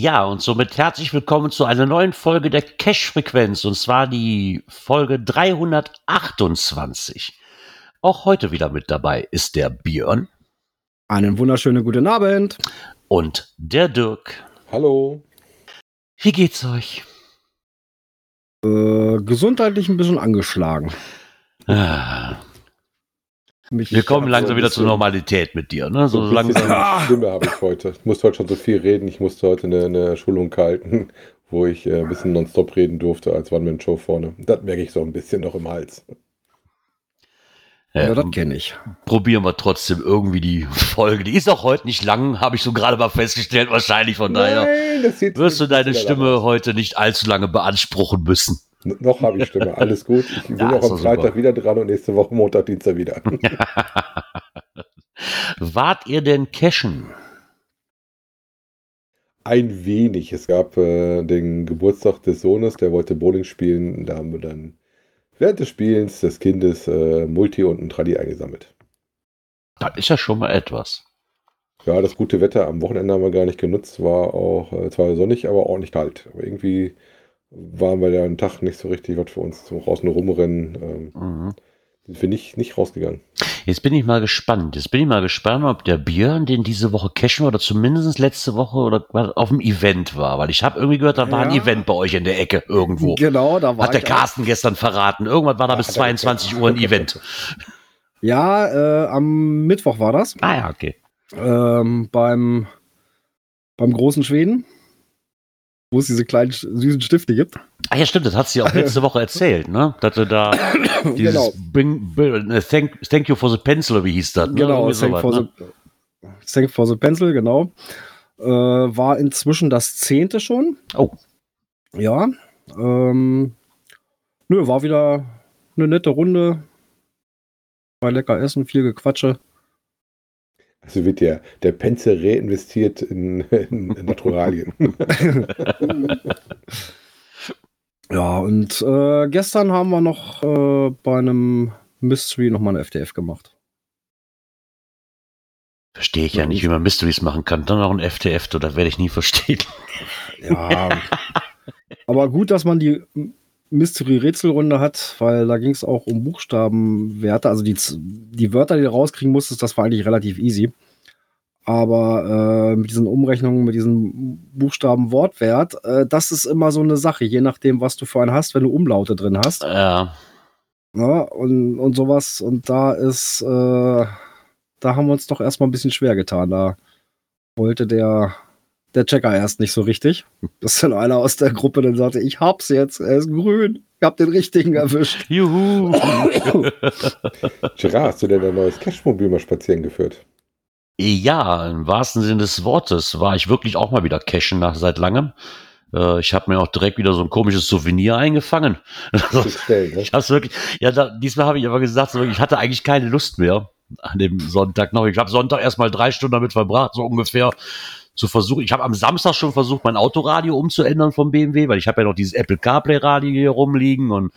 Ja, und somit herzlich willkommen zu einer neuen Folge der Cash-Frequenz, und zwar die Folge 328. Auch heute wieder mit dabei ist der Björn. Einen wunderschönen guten Abend. Und der Dirk. Hallo. Wie geht's euch? Äh, gesundheitlich ein bisschen angeschlagen. Ah. Mich Wir kommen langsam wieder zur Normalität mit dir, ne? So, so langsam. Stimme habe ich heute. Ich musste heute schon so viel reden. Ich musste heute eine, eine Schulung halten, wo ich äh, ein bisschen nonstop reden durfte als One-Man-Show vorne. Das merke ich so ein bisschen noch im Hals. Ja, ja das kenne ich. Probieren wir trotzdem irgendwie die Folge. Die ist auch heute nicht lang, habe ich so gerade mal festgestellt. Wahrscheinlich von Nein, daher wirst du deine Stimme heute nicht allzu lange beanspruchen müssen. Noch habe ich Stimme, alles gut. Ich bin ja, auch am Freitag super. wieder dran und nächste Woche Montag, Dienstag wieder. Wart ihr denn cashen? Ein wenig. Es gab äh, den Geburtstag des Sohnes, der wollte Bowling spielen. Da haben wir dann während des Spielens des Kindes äh, Multi und ein Tradi eingesammelt. Das ist ja schon mal etwas. Ja, das gute Wetter am Wochenende haben wir gar nicht genutzt. War auch äh, zwar sonnig, aber ordentlich kalt. Aber irgendwie waren wir ja einen Tag nicht so richtig was für uns zum Raus nur rumrennen. Ähm, mhm. Sind wir nicht, nicht rausgegangen. Jetzt bin ich mal gespannt. Jetzt bin ich mal gespannt, ob der Björn, den diese Woche cashen oder zumindest letzte Woche oder auf dem Event war. Weil ich habe irgendwie gehört, da war ja. ein Event bei euch in der Ecke irgendwo. Genau, da war Hat der Carsten auch. gestern verraten. Irgendwann war da bis 22 Uhr ein Event. Ja, äh, am Mittwoch war das. Ah ja, okay. Ähm, beim, beim großen Schweden wo es diese kleinen süßen Stifte gibt. Ah ja, stimmt, das hat sie auch letzte Woche erzählt, ne? Dass du da dieses genau. bring, bring, uh, thank, thank you for the pencil, oder wie hieß das? Ne? Genau, thank, sowas, for ne? the, thank for the pencil, genau. Äh, war inzwischen das zehnte schon. Oh. Ja. Ähm, nö, war wieder eine nette Runde. War lecker essen, viel Gequatsche. Also wird der, der Penze reinvestiert in, in Naturalien. ja, und äh, gestern haben wir noch äh, bei einem Mystery nochmal eine FDF gemacht. Verstehe ich ja, ja nicht, wie man Mysteries machen kann. Dann noch ein FTF, das werde ich nie verstehen. Ja. aber gut, dass man die Mystery-Rätselrunde hat, weil da ging es auch um Buchstabenwerte. Also die, die Wörter, die du rauskriegen musstest, das war eigentlich relativ easy. Aber äh, mit diesen Umrechnungen, mit diesem Buchstaben-Wortwert, äh, das ist immer so eine Sache, je nachdem, was du für einen hast, wenn du Umlaute drin hast. Ja. ja und, und sowas. Und da ist, äh, da haben wir uns doch erstmal ein bisschen schwer getan. Da wollte der der Checker erst nicht so richtig. Dass dann einer aus der Gruppe dann sagte, ich hab's jetzt, er ist grün. Ich hab den richtigen erwischt. Juhu. Gerard, hast du denn ein neues Cashmobil mal spazieren geführt? Ja, im wahrsten Sinne des Wortes war ich wirklich auch mal wieder cashen nach seit langem. Äh, ich habe mir auch direkt wieder so ein komisches Souvenir eingefangen. Ne? Ich hab's wirklich, ja, da, diesmal habe ich aber gesagt, so, ich hatte eigentlich keine Lust mehr an dem Sonntag noch. Ich habe Sonntag erstmal drei Stunden damit verbracht, so ungefähr zu versuchen. Ich habe am Samstag schon versucht, mein Autoradio umzuändern vom BMW, weil ich habe ja noch dieses Apple CarPlay Radio hier rumliegen und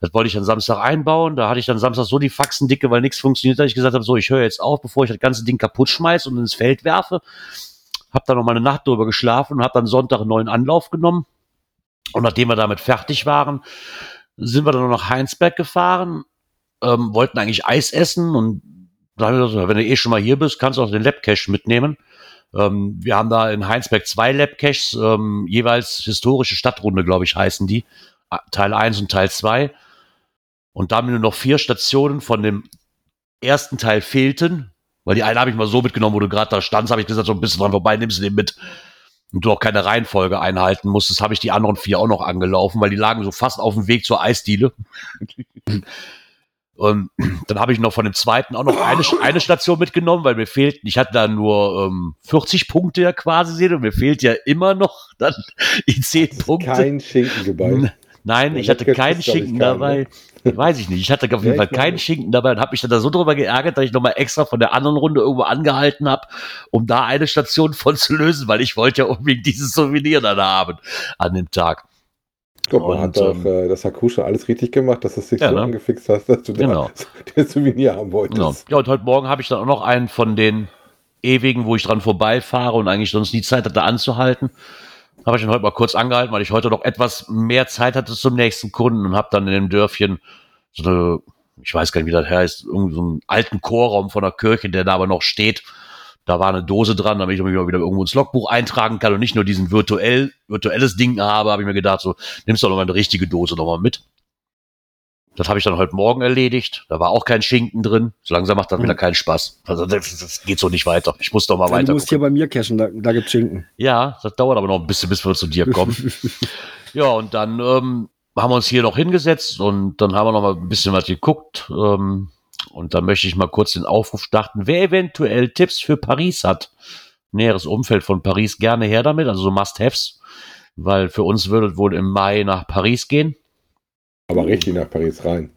das wollte ich dann Samstag einbauen. Da hatte ich dann Samstag so die Faxen dicke, weil nichts funktioniert, dass ich gesagt habe, so, ich höre jetzt auf, bevor ich das ganze Ding kaputt schmeiße und ins Feld werfe. Hab dann noch mal eine Nacht drüber geschlafen und habe dann Sonntag einen neuen Anlauf genommen. Und nachdem wir damit fertig waren, sind wir dann noch nach Heinsberg gefahren, ähm, wollten eigentlich Eis essen und da haben wir gesagt, wenn du eh schon mal hier bist, kannst du auch den Labcache mitnehmen. Ähm, wir haben da in Heinsberg zwei Labcaches, ähm, jeweils historische Stadtrunde, glaube ich, heißen die. Teil 1 und Teil 2. Und da mir nur noch vier Stationen von dem ersten Teil fehlten, weil die eine habe ich mal so mitgenommen, wo du gerade da standst, habe ich gesagt, so ein bisschen dran vorbei, nimmst du den mit. Und du auch keine Reihenfolge einhalten musstest, habe ich die anderen vier auch noch angelaufen, weil die lagen so fast auf dem Weg zur Eisdiele. Und dann habe ich noch von dem zweiten auch noch eine, eine Station mitgenommen, weil mir fehlten, ich hatte da nur ähm, 40 Punkte ja quasi sehen und mir fehlt ja immer noch dann die 10 Punkte. Kein Schinken geballt. Nein, ich hatte keinen Schinken dabei. Ne? Weiß ich nicht. Ich hatte auf jeden Fall keinen Schinken dabei und habe mich dann da so drüber geärgert, dass ich nochmal extra von der anderen Runde irgendwo angehalten habe, um da eine Station von zu lösen, weil ich wollte ja unbedingt dieses Souvenir dann haben an dem Tag. Guck mal, hat doch ähm, äh, das Hakusha alles richtig gemacht, dass du es sich ja, so ne? angefixt hast, dass du genau. da Souvenir haben wolltest. Genau. Ja, und heute Morgen habe ich dann auch noch einen von den ewigen, wo ich dran vorbeifahre und eigentlich sonst nie Zeit hatte anzuhalten. Habe ich ihn heute mal kurz angehalten, weil ich heute noch etwas mehr Zeit hatte zum nächsten Kunden und habe dann in dem Dörfchen so eine, ich weiß gar nicht, wie das heißt, irgendeinen so einen alten Chorraum von der Kirche, der da aber noch steht da war eine Dose dran, damit ich mich mal wieder irgendwo ins Logbuch eintragen kann und nicht nur diesen virtuell, virtuelles Ding habe, habe ich mir gedacht, so, nimmst du doch mal eine richtige Dose nochmal mit. Das habe ich dann heute Morgen erledigt. Da war auch kein Schinken drin. So langsam macht das mhm. wieder keinen Spaß. Also das, das, geht so nicht weiter. Ich muss doch mal ja, weiter. Du musst gucken. hier bei mir cashen, da, da gibt's Schinken. Ja, das dauert aber noch ein bisschen, bis wir zu dir kommen. ja, und dann ähm, haben wir uns hier noch hingesetzt und dann haben wir noch mal ein bisschen was geguckt. Ähm, und da möchte ich mal kurz den Aufruf starten, wer eventuell Tipps für Paris hat. Näheres Umfeld von Paris gerne her damit, also so Must-Haves, weil für uns würde es wohl im Mai nach Paris gehen. Aber richtig nach Paris rein.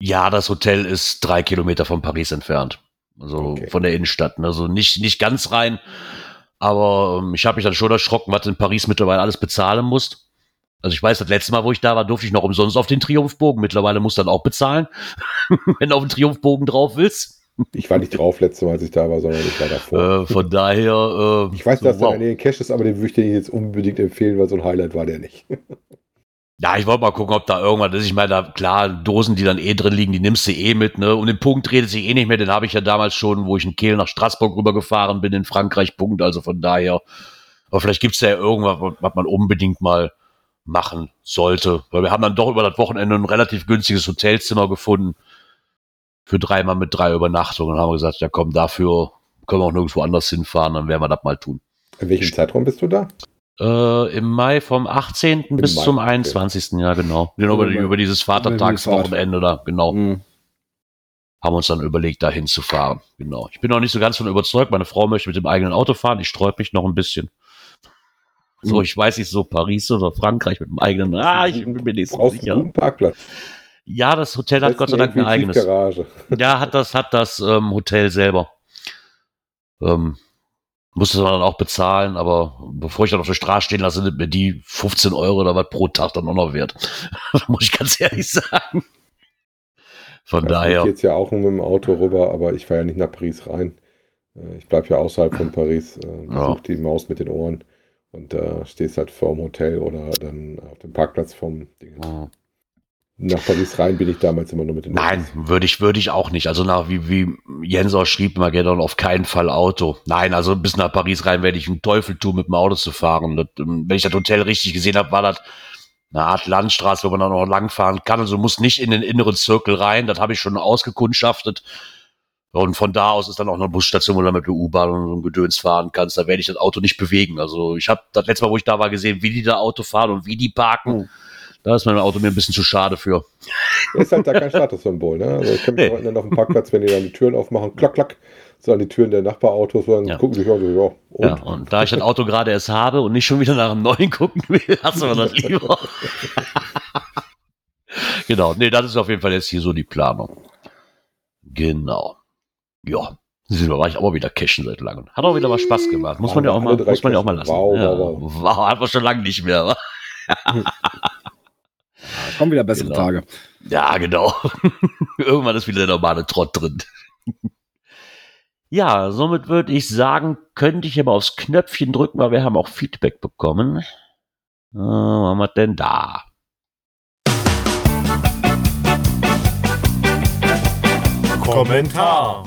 Ja, das Hotel ist drei Kilometer von Paris entfernt. Also okay. von der Innenstadt. Ne? Also nicht, nicht ganz rein. Aber ähm, ich habe mich dann schon erschrocken, was in Paris mittlerweile alles bezahlen muss. Also ich weiß, das letzte Mal, wo ich da war, durfte ich noch umsonst auf den Triumphbogen. Mittlerweile muss dann auch bezahlen, wenn du auf den Triumphbogen drauf willst. Ich war nicht drauf letzte Mal, als ich da war, sondern ich war davor. Äh, von daher. Äh, ich weiß, dass so, wow. da in den Cache ist, aber den würde ich dir jetzt unbedingt empfehlen, weil so ein Highlight war der nicht. ja, ich wollte mal gucken, ob da irgendwas ist. Ich meine, da klar, Dosen, die dann eh drin liegen, die nimmst du eh mit, ne? Und den Punkt redet sich eh nicht mehr, den habe ich ja damals schon, wo ich in Kehl nach Straßburg rübergefahren bin, in Frankreich, Punkt. Also von daher. Aber vielleicht gibt es ja irgendwas, was man unbedingt mal machen sollte. Weil wir haben dann doch über das Wochenende ein relativ günstiges Hotelzimmer gefunden. Für dreimal mit drei Übernachtungen. Und haben wir gesagt, ja komm, dafür können wir auch nirgendwo anders hinfahren, dann werden wir das mal tun. In welchem Zeitraum bist du da? Äh, Im Mai vom 18. Im bis Mai, zum 21. Okay. Ja, genau. genau über, über, dieses Vatertagswochenende da, genau. Mhm. Haben uns dann überlegt, da hinzufahren. Genau. Ich bin noch nicht so ganz von überzeugt. Meine Frau möchte mit dem eigenen Auto fahren. Ich sträube mich noch ein bisschen. So, ich weiß nicht, so Paris oder Frankreich mit dem eigenen. Ah, ich bin mir nicht so sicher. Einen Parkplatz. Ja, das Hotel hat Gott sei Dank ein eigenes. Garage. Ja, hat das, hat das ähm, Hotel selber. Ähm, musste man dann auch bezahlen, aber bevor ich dann auf der Straße stehen lasse, sind mir die 15 Euro oder was pro Tag dann auch noch wert. muss ich ganz ehrlich sagen. Von ja, daher. Ich jetzt ja auch mit dem Auto rüber, aber ich fahre ja nicht nach Paris rein. Äh, ich bleibe ja außerhalb von Paris, äh, ja. die Maus mit den Ohren. Und da stehst halt vor dem Hotel oder dann auf dem Parkplatz vom Ding. Oh. Nach Paris rein bin ich damals immer nur mit den Nein, würde ich, würde ich auch nicht. Also nach, wie, wie Jens auch schrieb, Magedon auf keinen Fall Auto. Nein, also bis nach Paris rein werde ich einen Teufel tun, mit dem Auto zu fahren. Das, ähm, wenn ich das Hotel richtig gesehen habe, war das eine Art Landstraße, wo man dann noch langfahren kann. Also muss nicht in den inneren Zirkel rein. Das habe ich schon ausgekundschaftet. Und von da aus ist dann auch eine Busstation, wo du mit der U-Bahn und so ein Gedöns fahren kannst. Da werde ich das Auto nicht bewegen. Also ich habe das letzte Mal, wo ich da war, gesehen, wie die da Auto fahren und wie die parken. Mhm. Da ist mein Auto mir ein bisschen zu schade für. Das ist halt da kein Statussymbol, ne? Also ich kann mich nee. erinnern auf dem Parkplatz, wenn die dann die Türen aufmachen, klack, klack, so an die Türen der Nachbarautos, dann ja. gucken sich auch so, ja. Und? Ja, und da ich das Auto gerade erst habe und nicht schon wieder nach einem neuen gucken will, hast du das lieber. genau, nee, das ist auf jeden Fall jetzt hier so die Planung. Genau ja, Silber war ich aber wieder cashen seit langem. Hat auch wieder mal Spaß gemacht. Muss man ja auch mal, muss man ja auch mal lassen. Wow, ja, wow, wow. wow hat man schon lange nicht mehr. kommen wieder bessere genau. Tage. Ja, genau. Irgendwann ist wieder der normale Trott drin. ja, somit würde ich sagen, könnte ich aber aufs Knöpfchen drücken, weil wir haben auch Feedback bekommen. Äh, was haben wir denn da? Kommentar.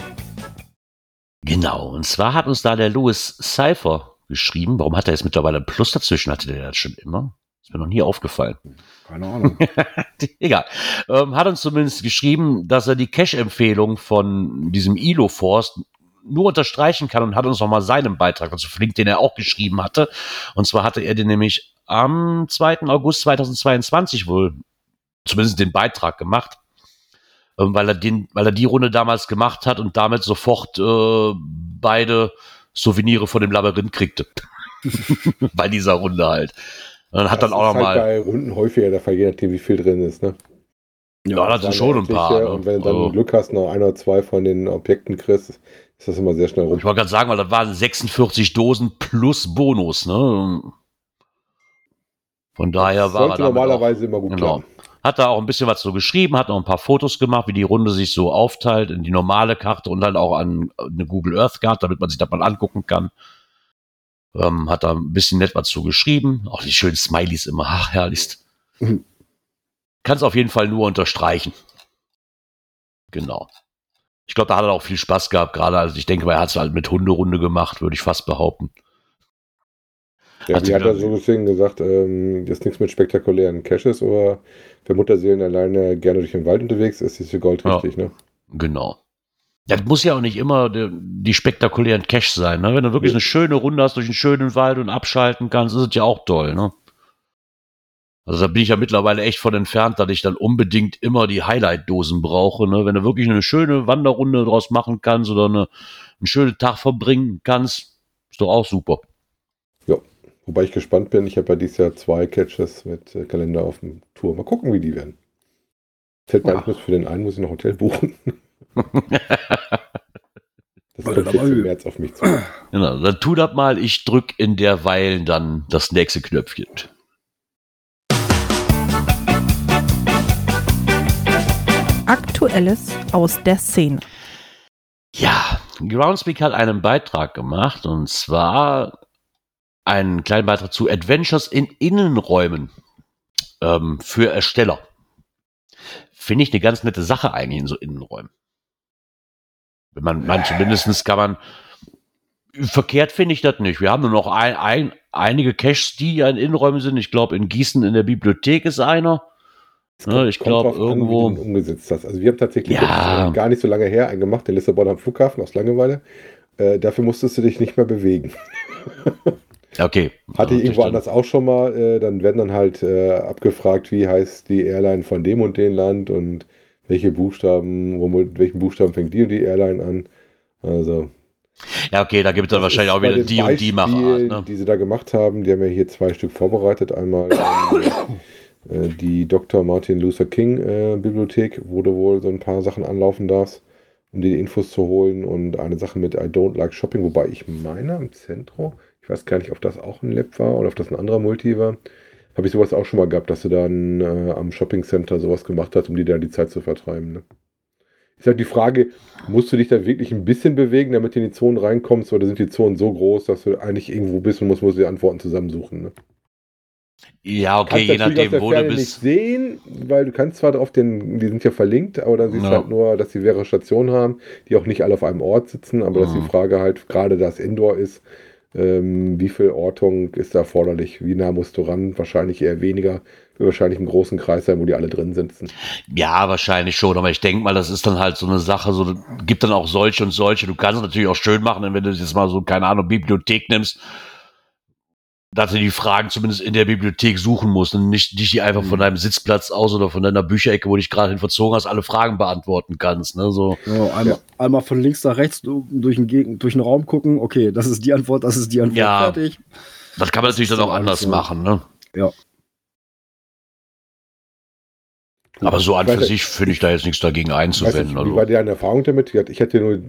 Genau, und zwar hat uns da der Louis Cypher geschrieben. Warum hat er jetzt mittlerweile ein Plus dazwischen? Hatte der das schon immer? Ist mir noch nie aufgefallen. Keine Ahnung. Egal. Ähm, hat uns zumindest geschrieben, dass er die Cash-Empfehlung von diesem Ilo Force nur unterstreichen kann und hat uns nochmal seinen Beitrag dazu verlinkt, den er auch geschrieben hatte. Und zwar hatte er den nämlich am 2. August 2022 wohl zumindest den Beitrag gemacht. Ähm, weil er den, weil er die Runde damals gemacht hat und damit sofort äh, beide Souvenire von dem Labyrinth kriegte. bei dieser Runde halt. Und dann hat das dann auch nochmal. Halt bei Runden häufiger der Fall, je nachdem, wie viel drin ist, ne? Ja, das sind schon ein paar. Ne? Und wenn du dann also, Glück hast, noch ein oder zwei von den Objekten kriegst, ist das immer sehr schnell rum. Ich wollte gerade sagen, weil das waren 46 Dosen plus Bonus, ne? Von daher das war er normalerweise immer gut genau. Klar. Hat da auch ein bisschen was so geschrieben, hat noch ein paar Fotos gemacht, wie die Runde sich so aufteilt in die normale Karte und dann auch an eine Google Earth Karte, damit man sich das mal angucken kann. Ähm, hat da ein bisschen nett was zu geschrieben. Auch die schönen Smileys immer. Ach, herrlichst. Mhm. Kann es auf jeden Fall nur unterstreichen. Genau. Ich glaube, da hat er auch viel Spaß gehabt, gerade also ich denke, er hat es halt mit Hunderunde gemacht, würde ich fast behaupten. Ja, wie hat er so deswegen gesagt, ähm, das ist nichts mit spektakulären Caches, aber wenn Mutterseelen alleine gerne durch den Wald unterwegs ist, ist für Gold ja, richtig, ne? Genau. Das muss ja auch nicht immer die, die spektakulären Caches sein, ne? Wenn du wirklich ja. eine schöne Runde hast durch einen schönen Wald und abschalten kannst, ist es ja auch toll, ne? Also da bin ich ja mittlerweile echt von entfernt, dass ich dann unbedingt immer die Highlight-Dosen brauche. Ne? Wenn du wirklich eine schöne Wanderrunde draus machen kannst oder eine, einen schönen Tag verbringen kannst, ist doch auch super. Wobei ich gespannt bin. Ich habe ja dieses Jahr zwei Catches mit äh, Kalender auf dem Tour. Mal gucken, wie die werden. Fällt mir ja. für den einen, muss ich noch Hotel buchen. das kommt jetzt im März auf mich zu. Genau, dann tu das mal. Ich drück in derweil dann das nächste Knöpfchen. Aktuelles aus der Szene. Ja, Groundspeak hat einen Beitrag gemacht und zwar einen kleinen Beitrag zu Adventures in Innenräumen ähm, für Ersteller. Finde ich eine ganz nette Sache eigentlich in so Innenräumen. Wenn man, man zumindest kann man, verkehrt finde ich das nicht. Wir haben nur noch ein, ein, einige Caches, die ja in Innenräumen sind. Ich glaube, in Gießen in der Bibliothek ist einer. Ja, ich glaube, irgendwo. An, umgesetzt hast. Also, wir haben tatsächlich ja. gar nicht so lange her einen gemacht, den Lissabon am Flughafen aus Langeweile. Äh, dafür musstest du dich nicht mehr bewegen. okay. Hatte ich irgendwo anders auch schon mal. Äh, dann werden dann halt äh, abgefragt, wie heißt die Airline von dem und dem Land und welche Buchstaben, wo, mit welchen Buchstaben fängt die und die Airline an. Also. Ja, okay, da gibt es dann wahrscheinlich auch wieder die und die Machart. Ne? Die sie da gemacht haben, die haben ja hier zwei Stück vorbereitet. Einmal. Äh, die Dr. Martin Luther King äh, Bibliothek, wo du wohl so ein paar Sachen anlaufen darfst, um dir die Infos zu holen. Und eine Sache mit I Don't Like Shopping, wobei ich meine im Zentrum, ich weiß gar nicht, ob das auch ein Lab war oder ob das ein anderer Multi war. Habe ich sowas auch schon mal gehabt, dass du dann äh, am Shopping Center sowas gemacht hast, um dir da die Zeit zu vertreiben. Ne? Ist halt die Frage, musst du dich da wirklich ein bisschen bewegen, damit du in die Zonen reinkommst, oder sind die Zonen so groß, dass du eigentlich irgendwo bist und musst, musst die Antworten zusammensuchen? Ne? Ja, okay, je nachdem, wo du bist. nicht sehen, weil du kannst zwar auf den, die sind ja verlinkt, aber dann siehst du halt nur, dass sie mehrere Stationen haben, die auch nicht alle auf einem Ort sitzen, aber mhm. dass die. Frage halt, gerade das Indoor ist, ähm, wie viel Ortung ist da erforderlich? Wie nah musst du ran? Wahrscheinlich eher weniger. Wird wahrscheinlich im großen Kreis sein, wo die alle drin sitzen. Ja, wahrscheinlich schon. Aber ich denke mal, das ist dann halt so eine Sache, so gibt dann auch solche und solche. Du kannst es natürlich auch schön machen, wenn du jetzt mal so, keine Ahnung, Bibliothek nimmst dass du die Fragen zumindest in der Bibliothek suchen musst und nicht dich die einfach von mhm. deinem Sitzplatz aus oder von deiner Bücherecke, wo du dich gerade hin verzogen hast, alle Fragen beantworten kannst. Ne? So. Ja, einmal, ja. einmal, von links nach rechts durch den, durch den Raum gucken, okay, das ist die Antwort, das ist die Antwort, ja, fertig. Das kann man natürlich dann auch anders so. machen. Ne? Ja. Aber so an für sich finde ich da jetzt nichts dagegen einzuwenden. Nicht, also. Wie war deine Erfahrung damit? Ich hatte nur,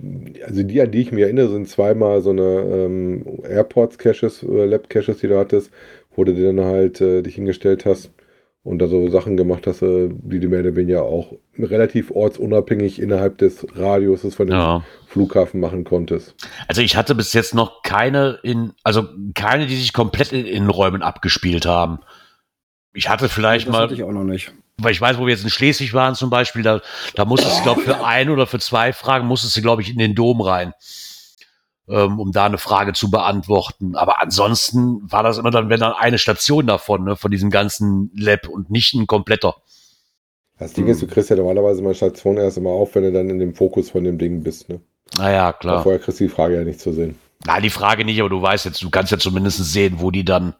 also die, an die ich mich erinnere, sind zweimal so eine ähm, Airports-Caches, äh, Lab-Caches, die du hattest, wo du dann halt äh, dich hingestellt hast und da so Sachen gemacht hast, äh, die du mehr oder weniger auch relativ ortsunabhängig innerhalb des Radiuses von dem ja. Flughafen machen konntest. Also ich hatte bis jetzt noch keine in, also keine, die sich komplett in Innenräumen abgespielt haben. Ich hatte vielleicht das mal. Hatte ich auch noch nicht weil ich weiß, wo wir jetzt in Schleswig waren zum Beispiel, da, da musstest du, glaube für ein oder für zwei Fragen musstest du, glaube ich, in den Dom rein, ähm, um da eine Frage zu beantworten. Aber ansonsten war das immer dann, wenn dann eine Station davon, ne, von diesem ganzen Lab und nicht ein kompletter. Das Ding ist, du kriegst ja normalerweise mal Station erst immer auf, wenn du dann in dem Fokus von dem Ding bist, ne? Naja, klar. Aber vorher kriegst du die Frage ja nicht zu sehen. Na, die Frage nicht, aber du weißt jetzt, du kannst ja zumindest sehen, wo die dann,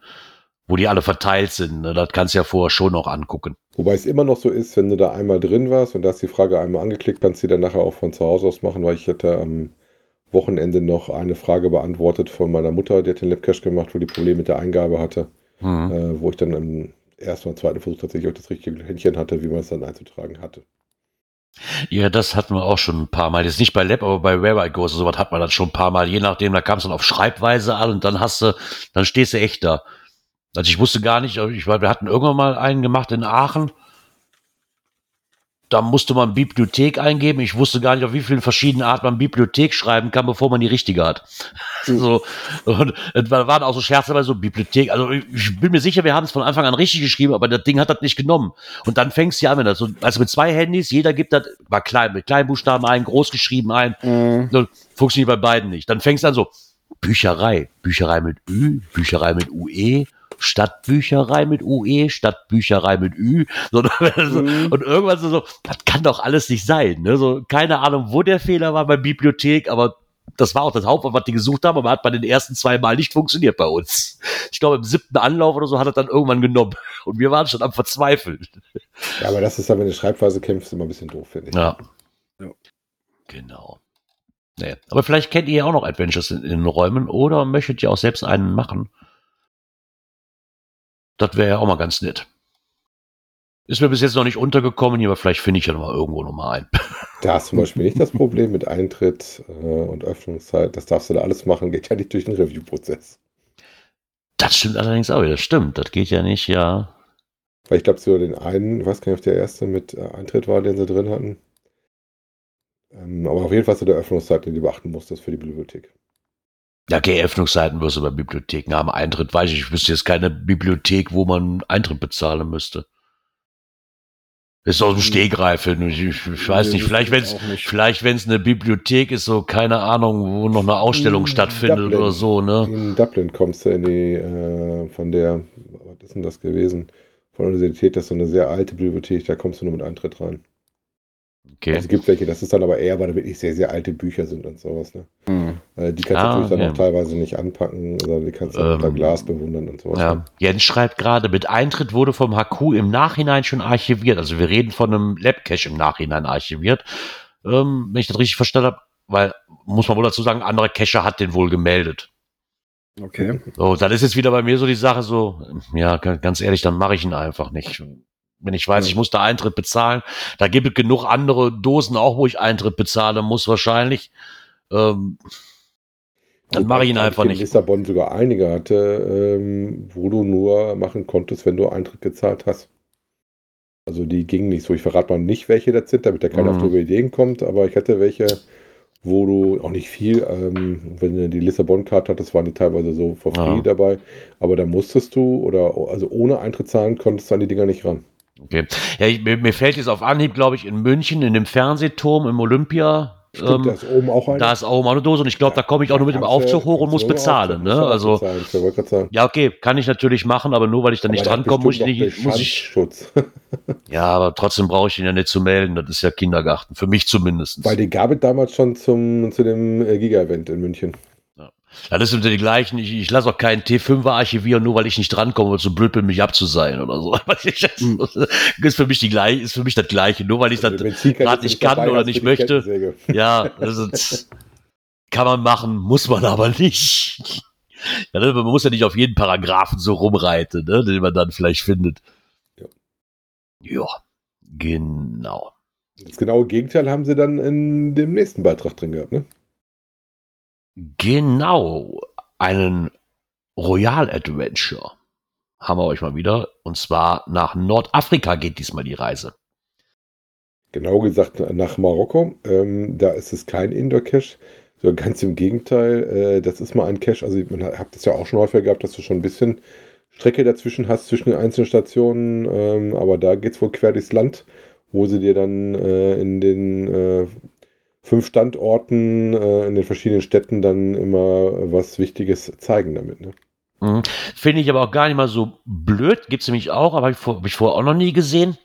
wo die alle verteilt sind. Ne? Das kannst du ja vorher schon noch angucken. Wobei es immer noch so ist, wenn du da einmal drin warst und da hast die Frage einmal angeklickt, kannst du die dann nachher auch von zu Hause aus machen, weil ich hätte am Wochenende noch eine Frage beantwortet von meiner Mutter, die hat den Labcache gemacht, wo die Probleme mit der Eingabe hatte, mhm. äh, wo ich dann im ersten und zweiten Versuch tatsächlich auch das richtige Händchen hatte, wie man es dann einzutragen hatte. Ja, das hatten wir auch schon ein paar Mal. Jetzt nicht bei Lab, aber bei Where I Go, so was hat man dann schon ein paar Mal. Je nachdem, da kam es dann auf Schreibweise an und dann hast du, dann stehst du echt da. Also ich wusste gar nicht, ich wir hatten irgendwann mal einen gemacht in Aachen da musste man Bibliothek eingeben. Ich wusste gar nicht, auf wie vielen verschiedenen Arten man Bibliothek schreiben kann, bevor man die richtige hat. Mhm. So, und da waren auch so Scherze bei so Bibliothek. Also ich bin mir sicher, wir haben es von Anfang an richtig geschrieben, aber das Ding hat das nicht genommen. Und dann fängst du an, wenn das so, also mit zwei Handys, jeder gibt das, war klein, mit kleinen Buchstaben ein, groß geschrieben ein. Mhm. Funktioniert bei beiden nicht. Dann fängst du an so, Bücherei, Bücherei mit Ü, Bücherei mit UE, Stadtbücherei mit UE, Stadtbücherei mit Ü. So, mhm. Und irgendwann so, das kann doch alles nicht sein. Ne? So, keine Ahnung, wo der Fehler war bei Bibliothek, aber das war auch das Hauptwort, was die gesucht haben, aber hat bei den ersten zwei Mal nicht funktioniert bei uns. Ich glaube, im siebten Anlauf oder so hat er dann irgendwann genommen. Und wir waren schon am Verzweifeln. Ja, aber das ist dann, wenn du Schreibweise kämpfst, immer ein bisschen doof, finde ich. Ja. ja. Genau. Nee. Aber vielleicht kennt ihr ja auch noch Adventures in, in den Räumen oder möchtet ihr auch selbst einen machen. Das wäre ja auch mal ganz nett. Ist mir bis jetzt noch nicht untergekommen, aber vielleicht finde ich ja noch mal irgendwo noch mal ein. Da hast du zum Beispiel nicht das Problem mit Eintritt äh, und Öffnungszeit. Das darfst du da alles machen, geht ja nicht durch den Review-Prozess. Das stimmt allerdings auch, das stimmt. Das geht ja nicht, ja. Weil ich glaube, so den einen, ich weiß gar nicht, ob der erste mit äh, Eintritt war, den sie drin hatten. Ähm, aber auf jeden Fall so der Öffnungszeit, den du beachten musstest für die Bibliothek. Ja, okay, Öffnungszeiten wirst du bei Bibliotheken haben. Eintritt weiß ich, ich wüsste jetzt keine Bibliothek, wo man Eintritt bezahlen müsste. Ist aus dem hm. Stegreif. Ich, ich, weiß nicht, vielleicht wenn es vielleicht wenn es eine Bibliothek ist, so keine Ahnung, wo noch eine Ausstellung in stattfindet Dublin. oder so, ne? In Dublin kommst du in die äh, von der was ist denn das gewesen? Von der Universität, das ist so eine sehr alte Bibliothek, da kommst du nur mit Eintritt rein. Okay. Also es gibt welche, das ist dann aber eher, weil da wirklich sehr, sehr alte Bücher sind und sowas. Ne? Mhm. Die kannst du ah, natürlich dann ja. auch teilweise nicht anpacken, sondern die kannst du ähm, unter Glas bewundern und sowas. Ja. Ne? Jens schreibt gerade, mit Eintritt wurde vom HQ im Nachhinein schon archiviert. Also wir reden von einem Labcache im Nachhinein archiviert. Ähm, wenn ich das richtig verstanden habe, weil, muss man wohl dazu sagen, andere Cacher hat den wohl gemeldet. Okay. So, dann ist jetzt wieder bei mir so die Sache so, ja, ganz ehrlich, dann mache ich ihn einfach nicht wenn ich weiß, ich muss da Eintritt bezahlen. Da gibt es genug andere Dosen auch, wo ich Eintritt bezahlen muss wahrscheinlich. Ähm, dann mache ich ihn einfach nicht. In Lissabon sogar einige hatte, ähm, wo du nur machen konntest, wenn du Eintritt gezahlt hast. Also die gingen nicht so. Ich verrate mal nicht, welche das sind, damit da keiner mhm. auf die Ideen kommt, aber ich hatte welche, wo du auch nicht viel, ähm, wenn du die Lissabon-Karte hattest, waren die teilweise so for free ja. dabei, aber da musstest du oder also ohne Eintritt zahlen konntest du an die Dinger nicht ran. Okay. Ja, ich, mir, mir, fällt jetzt auf Anhieb, glaube ich, in München, in dem Fernsehturm im Olympia. Stimmt, ähm, da ist oben auch eine. Da ist auch eine Dose und ich glaube, da komme ich auch nur mit dem Aufzug hoch und muss bezahlen. Ne? Also, ja, okay, kann ich natürlich machen, aber nur weil ich da nicht drankomme, muss ich nicht. Muss ich, ja, aber trotzdem brauche ich ihn ja nicht zu melden. Das ist ja Kindergarten, für mich zumindest. Weil die gab es damals schon zum, zu dem äh, Giga-Event in München. Das sind die gleichen. Ich, ich lasse auch keinen T5er archivieren, nur weil ich nicht drankomme und so blöd bin, mich abzusein oder so. Hm. ist für mich die gleiche, ist für mich das Gleiche. Nur weil ich das gerade nicht kann dabei, oder nicht möchte. Ja, das kann man machen, muss man aber nicht. Ja, ne, man muss ja nicht auf jeden Paragraphen so rumreiten, ne, den man dann vielleicht findet. Ja. ja, genau. Das genaue Gegenteil haben sie dann in dem nächsten Beitrag drin gehabt, ne? Genau, einen Royal Adventure haben wir euch mal wieder. Und zwar nach Nordafrika geht diesmal die Reise. Genau gesagt nach Marokko. Ähm, da ist es kein Indoor-Cache, sondern ganz im Gegenteil. Äh, das ist mal ein Cache. Also man hat das ja auch schon häufiger gehabt, dass du schon ein bisschen Strecke dazwischen hast, zwischen den einzelnen Stationen. Ähm, aber da geht es wohl quer durchs Land, wo sie dir dann äh, in den äh, fünf Standorten äh, in den verschiedenen Städten dann immer was Wichtiges zeigen damit. Ne? Mhm. Finde ich aber auch gar nicht mal so blöd. Gibt es nämlich auch, aber habe ich, vor, hab ich vorher auch noch nie gesehen.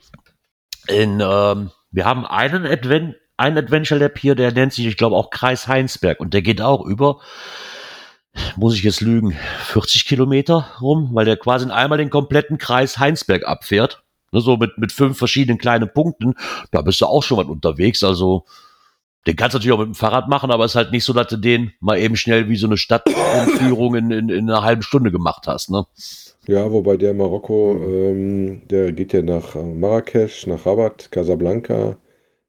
In, ähm, wir haben einen, Advent, einen Adventure Lab hier, der nennt sich, ich glaube, auch Kreis Heinsberg. Und der geht auch über, muss ich jetzt lügen, 40 Kilometer rum, weil der quasi einmal den kompletten Kreis Heinsberg abfährt. Ne, so mit, mit fünf verschiedenen kleinen Punkten, da bist du auch schon mal unterwegs. Also, den kannst du natürlich auch mit dem Fahrrad machen, aber es ist halt nicht so, dass du den mal eben schnell wie so eine Stadtführung in, in, in einer halben Stunde gemacht hast. Ne? Ja, wobei der Marokko, ähm, der geht ja nach Marrakesch, nach Rabat, Casablanca,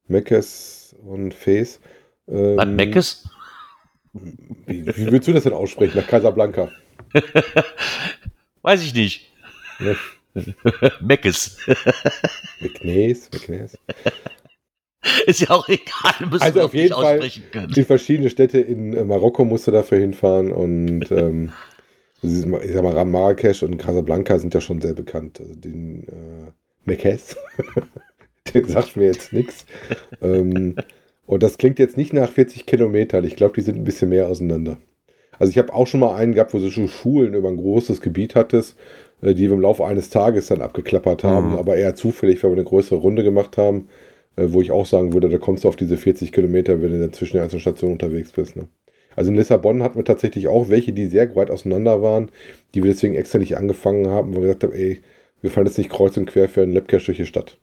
Meckes und Fez. Ähm, Was, Meckes? Wie, wie, willst du das denn aussprechen, nach Casablanca? Weiß ich nicht. Ja. Meckes. McNace, McNace. Ist ja auch egal. Also auf jeden Fall die verschiedenen Städte in äh, Marokko musst du dafür hinfahren und ähm, ich sag mal, Marrakesch und Casablanca sind ja schon sehr bekannt. Also den äh, Mekes, den sagt mir jetzt nichts. Ähm, und das klingt jetzt nicht nach 40 Kilometern. Ich glaube, die sind ein bisschen mehr auseinander. Also ich habe auch schon mal einen gehabt, wo du schon Schulen über ein großes Gebiet hattest, äh, die wir im Laufe eines Tages dann abgeklappert haben, mhm. aber eher zufällig, weil wir eine größere Runde gemacht haben, wo ich auch sagen würde, da kommst du auf diese 40 Kilometer, wenn du zwischen den einzelnen Stationen unterwegs bist. Ne? Also in Lissabon hatten wir tatsächlich auch welche, die sehr weit auseinander waren, die wir deswegen extra nicht angefangen haben, weil wir gesagt haben, ey, wir fahren jetzt nicht kreuz und quer für einen Labcache durch die Stadt.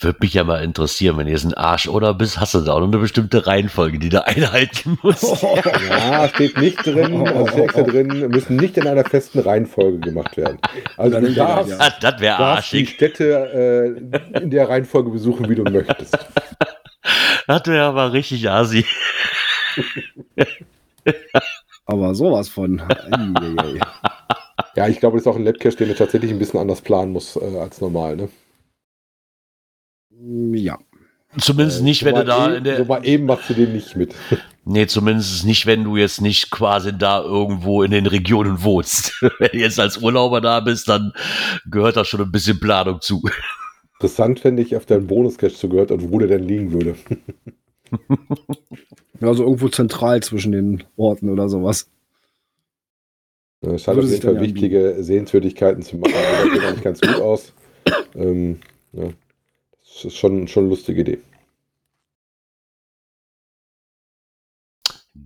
Würde mich ja mal interessieren, wenn du jetzt ein Arsch oder bist, hast du da auch noch eine bestimmte Reihenfolge, die du einhalten musst. ja, steht nicht drin, also extra drin, müssen nicht in einer festen Reihenfolge gemacht werden. Also du darfst, ja. das wäre arschig. die Städte äh, in der Reihenfolge besuchen, wie du möchtest. Das wäre aber richtig asi. Aber sowas von. ja, ich glaube, das ist auch ein Labcache, den du tatsächlich ein bisschen anders planen musst äh, als normal, ne? Ja. Zumindest nicht, äh, wenn du da in der. So mal eben machst du den nicht mit. Nee, zumindest nicht, wenn du jetzt nicht quasi da irgendwo in den Regionen wohnst. wenn du jetzt als Urlauber da bist, dann gehört da schon ein bisschen Planung zu. Interessant fände ich, auf deinen Bonus-Cache zu gehört und wo der denn liegen würde. Also irgendwo zentral zwischen den Orten oder sowas. Es scheint auf jeden Fall wichtige anbieten. Sehenswürdigkeiten zu machen. Das sieht eigentlich ganz gut aus. Ähm, ja. Das ist schon, schon eine lustige Idee.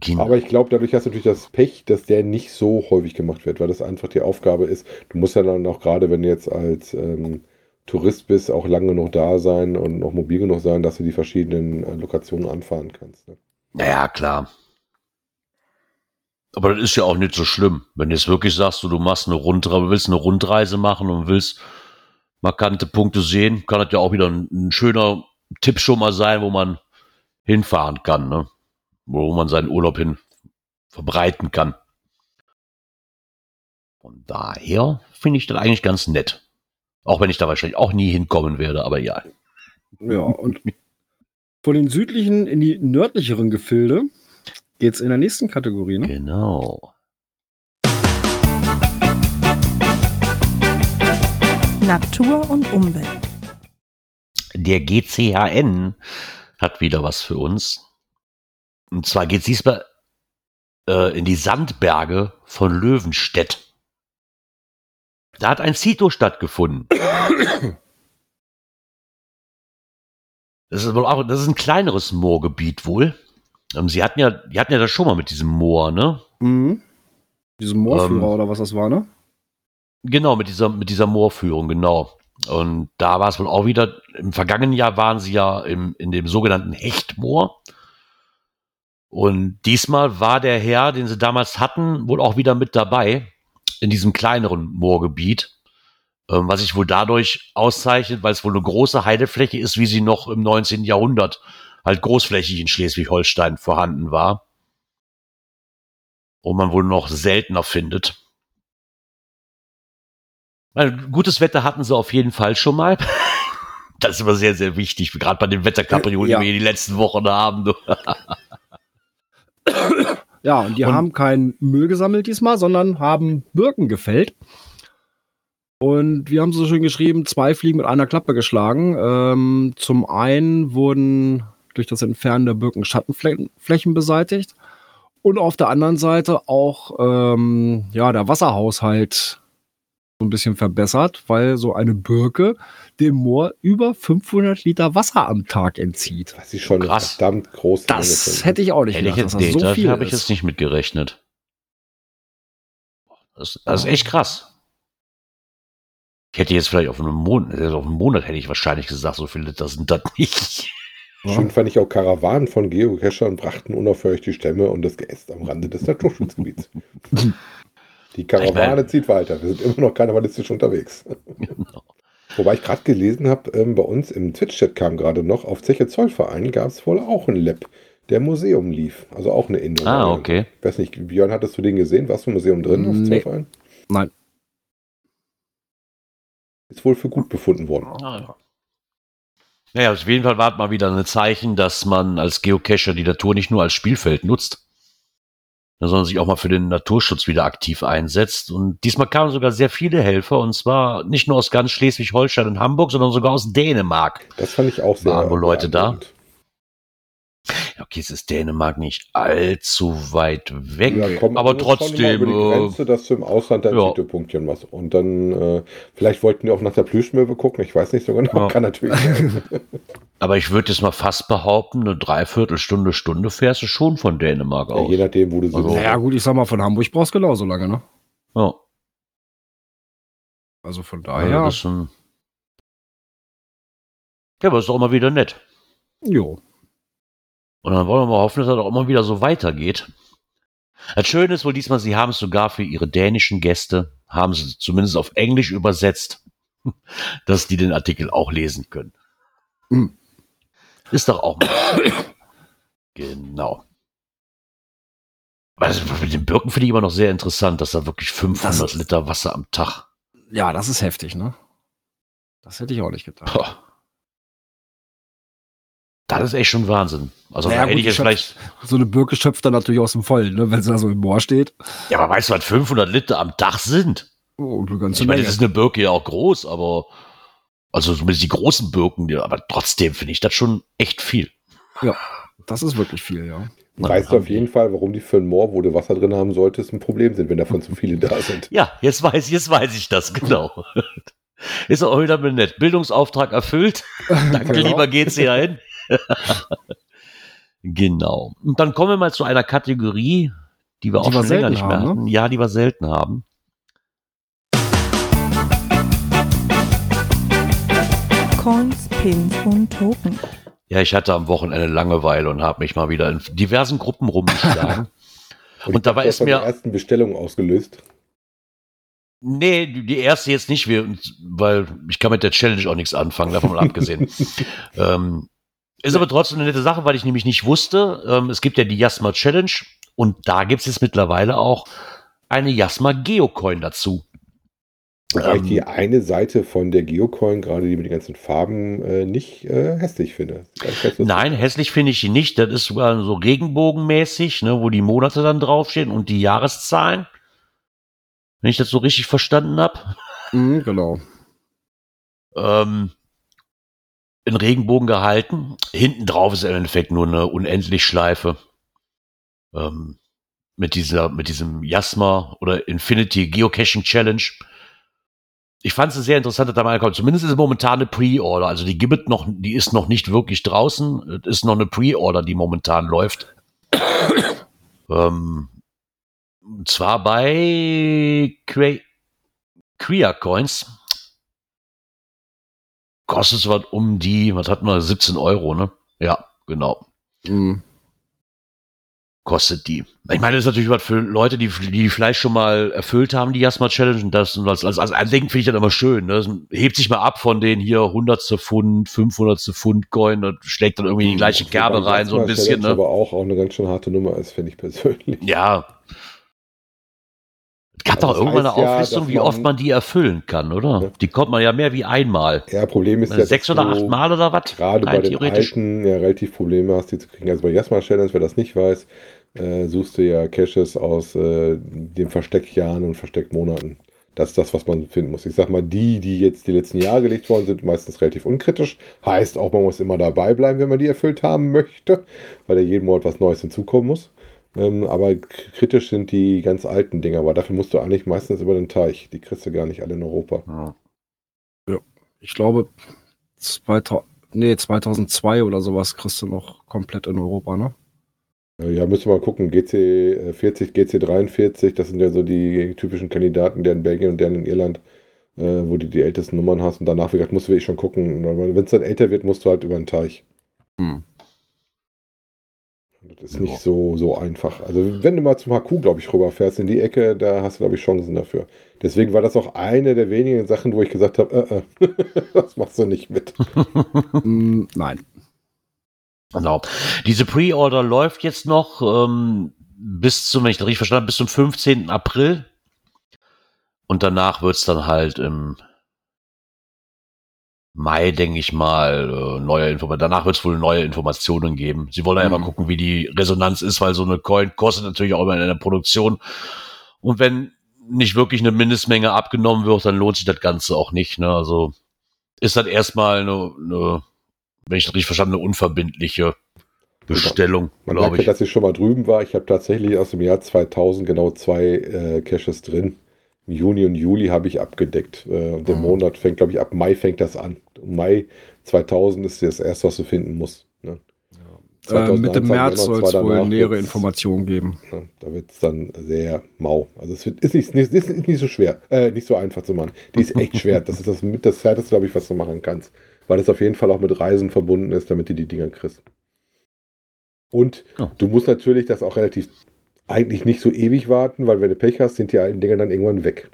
Genau. Aber ich glaube, dadurch hast du natürlich das Pech, dass der nicht so häufig gemacht wird, weil das einfach die Aufgabe ist. Du musst ja dann auch gerade, wenn du jetzt als ähm, Tourist bist, auch lange noch da sein und noch mobil genug sein, dass du die verschiedenen äh, Lokationen anfahren kannst. Ne? Naja, klar. Aber das ist ja auch nicht so schlimm. Wenn du jetzt wirklich sagst, du, du machst eine Rundreise, willst eine Rundreise machen und willst markante Punkte sehen, kann das ja auch wieder ein, ein schöner Tipp schon mal sein, wo man hinfahren kann, ne? wo man seinen Urlaub hin verbreiten kann. Von daher finde ich das eigentlich ganz nett. Auch wenn ich da wahrscheinlich auch nie hinkommen werde, aber ja. Ja, und von den südlichen in die nördlicheren Gefilde geht es in der nächsten Kategorie, ne? Genau. Natur und Umwelt. Der GCHN hat wieder was für uns. Und zwar geht es diesmal äh, in die Sandberge von Löwenstedt. Da hat ein Zito stattgefunden. Das ist wohl auch, das ist ein kleineres Moorgebiet wohl. Ähm, sie hatten ja, die hatten ja das schon mal mit diesem Moor, ne? Mhm. Diesem Moorführer ähm, oder was das war, ne? Genau, mit dieser, mit dieser Moorführung, genau. Und da war es wohl auch wieder, im vergangenen Jahr waren sie ja im, in dem sogenannten Hechtmoor. Und diesmal war der Herr, den sie damals hatten, wohl auch wieder mit dabei in diesem kleineren Moorgebiet. Ähm, was sich wohl dadurch auszeichnet, weil es wohl eine große Heidefläche ist, wie sie noch im 19. Jahrhundert halt großflächig in Schleswig-Holstein vorhanden war. Und man wohl noch seltener findet. Gutes Wetter hatten sie auf jeden Fall schon mal. Das ist immer sehr, sehr wichtig, gerade bei den Wetterkapriolen, ja. die wir die letzten Wochen haben. ja, und die und, haben keinen Müll gesammelt diesmal, sondern haben Birken gefällt. Und wir haben so schön geschrieben, zwei Fliegen mit einer Klappe geschlagen. Ähm, zum einen wurden durch das Entfernen der Birken Schattenflächen beseitigt. Und auf der anderen Seite auch ähm, ja, der Wasserhaushalt so ein bisschen verbessert, weil so eine Birke dem Moor über 500 Liter Wasser am Tag entzieht. Das ist schon krass. verdammt groß. Das hätte ich auch nicht gedacht, dass das so viel habe ich jetzt nicht mitgerechnet. Das, das ist echt krass. Ich hätte jetzt vielleicht auf einen Monat, also auf einen Monat hätte ich wahrscheinlich gesagt, so viele Liter sind das nicht. Schön fand ich auch Karawanen von Geocachern brachten unaufhörlich die Stämme und das Geäst am Rande des Naturschutzgebiets. die Karawane ich mein, zieht weiter. Wir sind immer noch karnevalistisch unterwegs. Genau. Wobei ich gerade gelesen habe, ähm, bei uns im Twitch-Chat kam gerade noch, auf Zeche Zollverein gab es wohl auch ein Lab, der Museum lief. Also auch eine Indoor. Ah, okay. Ich weiß nicht, Björn, hattest du den gesehen? Warst du im Museum drin auf nee. Zollverein? Nein. Ist wohl für gut befunden worden. Ah, ja. Naja, auf jeden Fall war es mal wieder ein Zeichen, dass man als Geocacher die Natur nicht nur als Spielfeld nutzt, sondern sich auch mal für den Naturschutz wieder aktiv einsetzt. Und diesmal kamen sogar sehr viele Helfer, und zwar nicht nur aus ganz Schleswig-Holstein und Hamburg, sondern sogar aus Dänemark. Das fand ich auch sehr. Waren wohl Leute da. Okay, es ist Dänemark nicht allzu weit weg, ja, komm, aber trotzdem. Über die äh, Grenze, dass du im Ausland dein ja. Punktchen machst. Und dann, äh, vielleicht wollten die auch nach der Plüschmöwe gucken, ich weiß nicht so genau, ja. kann natürlich sein. aber ich würde jetzt mal fast behaupten, eine Dreiviertelstunde, Stunde fährst du schon von Dänemark aus. je nachdem, wo du also, Ja, gut, ich sag mal, von Hamburg brauchst du genauso lange, ne? Ja. Also von daher. Ja, das ist ein ja, aber ist auch immer wieder nett. Jo. Und dann wollen wir mal hoffen, dass das auch immer wieder so weitergeht. Das Schöne ist wohl diesmal, sie haben es sogar für ihre dänischen Gäste, haben sie zumindest auf Englisch übersetzt, dass die den Artikel auch lesen können. Mhm. Ist doch auch mal. genau. Also mit den Birken finde ich immer noch sehr interessant, dass da wirklich 500 ist, Liter Wasser am Tag. Ja, das ist heftig, ne? Das hätte ich auch nicht gedacht. Boah. Das ist echt schon Wahnsinn. Also naja, hätte ich jetzt vielleicht. So eine Birke schöpft dann natürlich aus dem Vollen, ne, wenn sie da so im Moor steht. Ja, aber weißt du, was 500 Liter am Dach sind? Oh, eine ganze ich meine, das ist eine Birke ja auch groß, aber. Also zumindest die großen Birken, aber trotzdem finde ich das schon echt viel. Ja, das ist wirklich viel, ja. Weißt du auf jeden Fall, warum die für ein Moor, wo du Wasser drin haben solltest, ein Problem sind, wenn davon zu viele da sind. Ja, jetzt weiß, jetzt weiß ich das, genau. Ist auch wieder nett. Bildungsauftrag erfüllt. Danke, genau. lieber GCAN. genau. Und dann kommen wir mal zu einer Kategorie, die wir die auch schon länger nicht mehr haben, hatten. Ne? Ja, die wir selten haben. Pins und Token. Ja, ich hatte am Wochenende Langeweile und habe mich mal wieder in diversen Gruppen rumgeschlagen. und, und dabei ist mir die ersten Bestellungen ausgelöst. Nee, die erste jetzt nicht, weil ich kann mit der Challenge auch nichts anfangen, davon mal abgesehen. ähm, ist aber trotzdem eine nette Sache, weil ich nämlich nicht wusste, ähm, es gibt ja die Jasma Challenge und da gibt es jetzt mittlerweile auch eine Jasma Geocoin dazu. Weil ich die ähm, eine Seite von der Geocoin, gerade die mit den ganzen Farben, äh, nicht äh, hässlich finde. Nein, hässlich finde ich die nicht. Das ist sogar so regenbogenmäßig, ne, wo die Monate dann draufstehen und die Jahreszahlen. Wenn ich das so richtig verstanden habe. Mhm, genau. Ähm, in Regenbogen gehalten. Hinten drauf ist im Endeffekt nur eine Unendlich-Schleife. Ähm, mit dieser, mit diesem Jasma oder Infinity Geocaching Challenge. Ich fand es sehr interessant, dass da mal kommt. Zumindest ist es momentan eine Pre-Order. Also die gibt noch, die ist noch nicht wirklich draußen. Es ist noch eine Pre-Order, die momentan läuft. ähm, und zwar bei Crea Coins kostet es was um die, was hat man, 17 Euro, ne? Ja, genau. Mhm. Kostet die. Ich meine, das ist natürlich was für Leute, die, die vielleicht schon mal erfüllt haben, die Jasma Challenge. Und das als, als, als Andenken finde ich das immer schön. Ne? Das hebt sich mal ab von den hier 100. Pfund, 500. Pfund Coin und schlägt dann irgendwie die gleiche Kerbe rein, so ein bisschen. Ne? aber auch, auch eine ganz schön harte Nummer ist, finde ich persönlich. Ja, gab doch irgendwann eine Auflistung, ja, wie oft man die erfüllen kann, oder? Ja. Die kommt man ja mehr wie einmal. Ja, Problem ist ja, sechs oder acht Mal oder was? Gerade bei den alten ja relativ Probleme hast, die zu kriegen. Also bei Jasma Challenge, wer das nicht weiß, äh, suchst du ja Caches aus äh, den Versteckjahren und Versteckmonaten. Das ist das, was man finden muss. Ich sag mal, die, die jetzt die letzten Jahre gelegt worden sind, meistens relativ unkritisch. Heißt auch, man muss immer dabei bleiben, wenn man die erfüllt haben möchte, weil da jeden Monat was Neues hinzukommen muss. Ähm, aber kritisch sind die ganz alten Dinger, aber dafür musst du eigentlich meistens über den Teich. Die kriegst du gar nicht alle in Europa. Ja, ja ich glaube, 2000, nee, 2002 oder sowas kriegst du noch komplett in Europa, ne? Ja, müssen wir mal gucken. GC 40, GC 43, das sind ja so die typischen Kandidaten, der in Belgien und der in Irland äh, wo du die ältesten Nummern hast und danach, wie gesagt, musst du wirklich schon gucken. Wenn es dann älter wird, musst du halt über den Teich. Hm. Das ist nicht so, so einfach. Also wenn du mal zum HQ, glaube ich, rüberfährst in die Ecke, da hast du, glaube ich, Chancen dafür. Deswegen war das auch eine der wenigen Sachen, wo ich gesagt habe, äh, äh, das machst du nicht mit. Mm, nein. Genau. Diese Pre-Order läuft jetzt noch ähm, bis zum, wenn ich das richtig verstanden habe, bis zum 15. April. Und danach wird es dann halt im Mai, denke ich mal, äh, neue Informationen. Danach wird es wohl neue Informationen geben. Sie wollen ja mhm. gucken, wie die Resonanz ist, weil so eine Coin kostet natürlich auch immer in der Produktion. Und wenn nicht wirklich eine Mindestmenge abgenommen wird, dann lohnt sich das Ganze auch nicht. Ne? Also ist das erstmal eine, eine, wenn ich das richtig verstanden, eine unverbindliche Bestellung. Man merkt, ich. dass ich schon mal drüben war. Ich habe tatsächlich aus dem Jahr 2000 genau zwei äh, Caches drin. Juni und Juli habe ich abgedeckt. Äh, der mhm. Monat fängt, glaube ich, ab Mai fängt das an. Mai 2000 ist das erste, was du finden musst. Ne? Äh, Mitte März soll es wohl nähere Informationen geben. Ja, da wird es dann sehr mau. Also es wird, ist, nicht, ist, ist nicht so schwer, äh, nicht so einfach zu machen. Die ist echt schwer. Das ist das mit das härteste, glaube ich, was du machen kannst. Weil es auf jeden Fall auch mit Reisen verbunden ist, damit du die Dinger kriegst. Und oh. du musst natürlich das auch relativ eigentlich nicht so ewig warten, weil wenn du Pech hast, sind die alten Dinger dann irgendwann weg.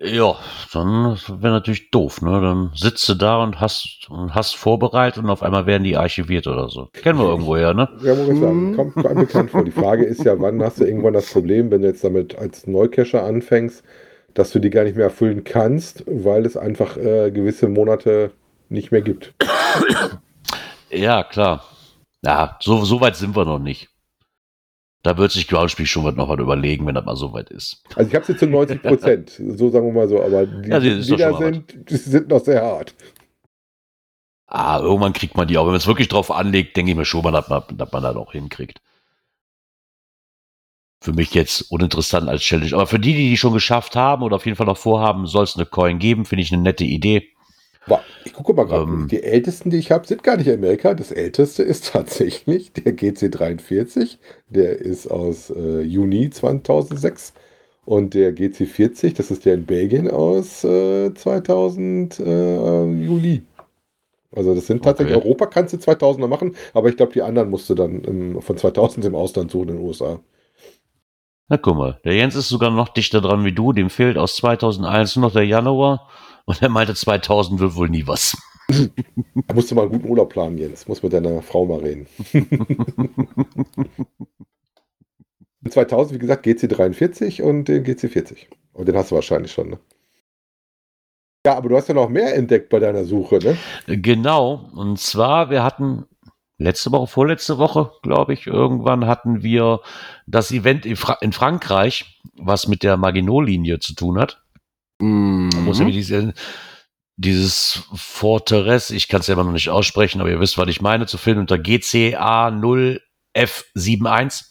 Ja, dann wäre natürlich doof, ne? Dann sitzt du da und hast, und hast vorbereitet und auf einmal werden die archiviert oder so. Kennen wir irgendwo her, ne? Ja, muss ich sagen, mhm. kommt einem bekannt vor. Die Frage ist ja, wann hast du irgendwann das Problem, wenn du jetzt damit als Neucacher anfängst, dass du die gar nicht mehr erfüllen kannst, weil es einfach äh, gewisse Monate nicht mehr gibt. Ja, klar. Ja, so, so weit sind wir noch nicht. Da wird sich Groundspiel schon noch was überlegen, wenn das mal so weit ist. Also ich habe es jetzt zu 90 Prozent, so sagen wir mal so, aber die, ja, die, die da sind, die sind noch sehr hart. Ah, irgendwann kriegt man die auch. Wenn man es wirklich drauf anlegt, denke ich mir schon mal, dass man, dass man das auch hinkriegt. Für mich jetzt uninteressant als Challenge. Aber für die, die die schon geschafft haben oder auf jeden Fall noch vorhaben, soll es eine Coin geben, finde ich eine nette Idee. Ich gucke mal gerade. Ähm, die ältesten, die ich habe, sind gar nicht Amerika. Das älteste ist tatsächlich der GC43. Der ist aus äh, Juni 2006. Und der GC40, das ist der in Belgien aus äh, 2000 äh, Juli. Also das sind tatsächlich, okay. Europa kannst du 2000er machen, aber ich glaube, die anderen musst du dann im, von 2000 im Ausland suchen in den USA. Na guck mal, der Jens ist sogar noch dichter dran wie du, dem fehlt aus 2001 nur noch der Januar und er meinte, 2000 wird wohl nie was. Da musst du mal einen guten Urlaub planen, Jens. Muss mit deiner Frau mal reden. 2000, wie gesagt, GC43 und den GC40. Und den hast du wahrscheinlich schon, ne? Ja, aber du hast ja noch mehr entdeckt bei deiner Suche, ne? Genau. Und zwar, wir hatten letzte Woche, vorletzte Woche, glaube ich, irgendwann hatten wir das Event in, Fra in Frankreich, was mit der Maginot-Linie zu tun hat. Mhm. Man muss ja diese, dieses Fortress, ich kann es ja immer noch nicht aussprechen, aber ihr wisst, was ich meine, zu finden unter GCA0F71.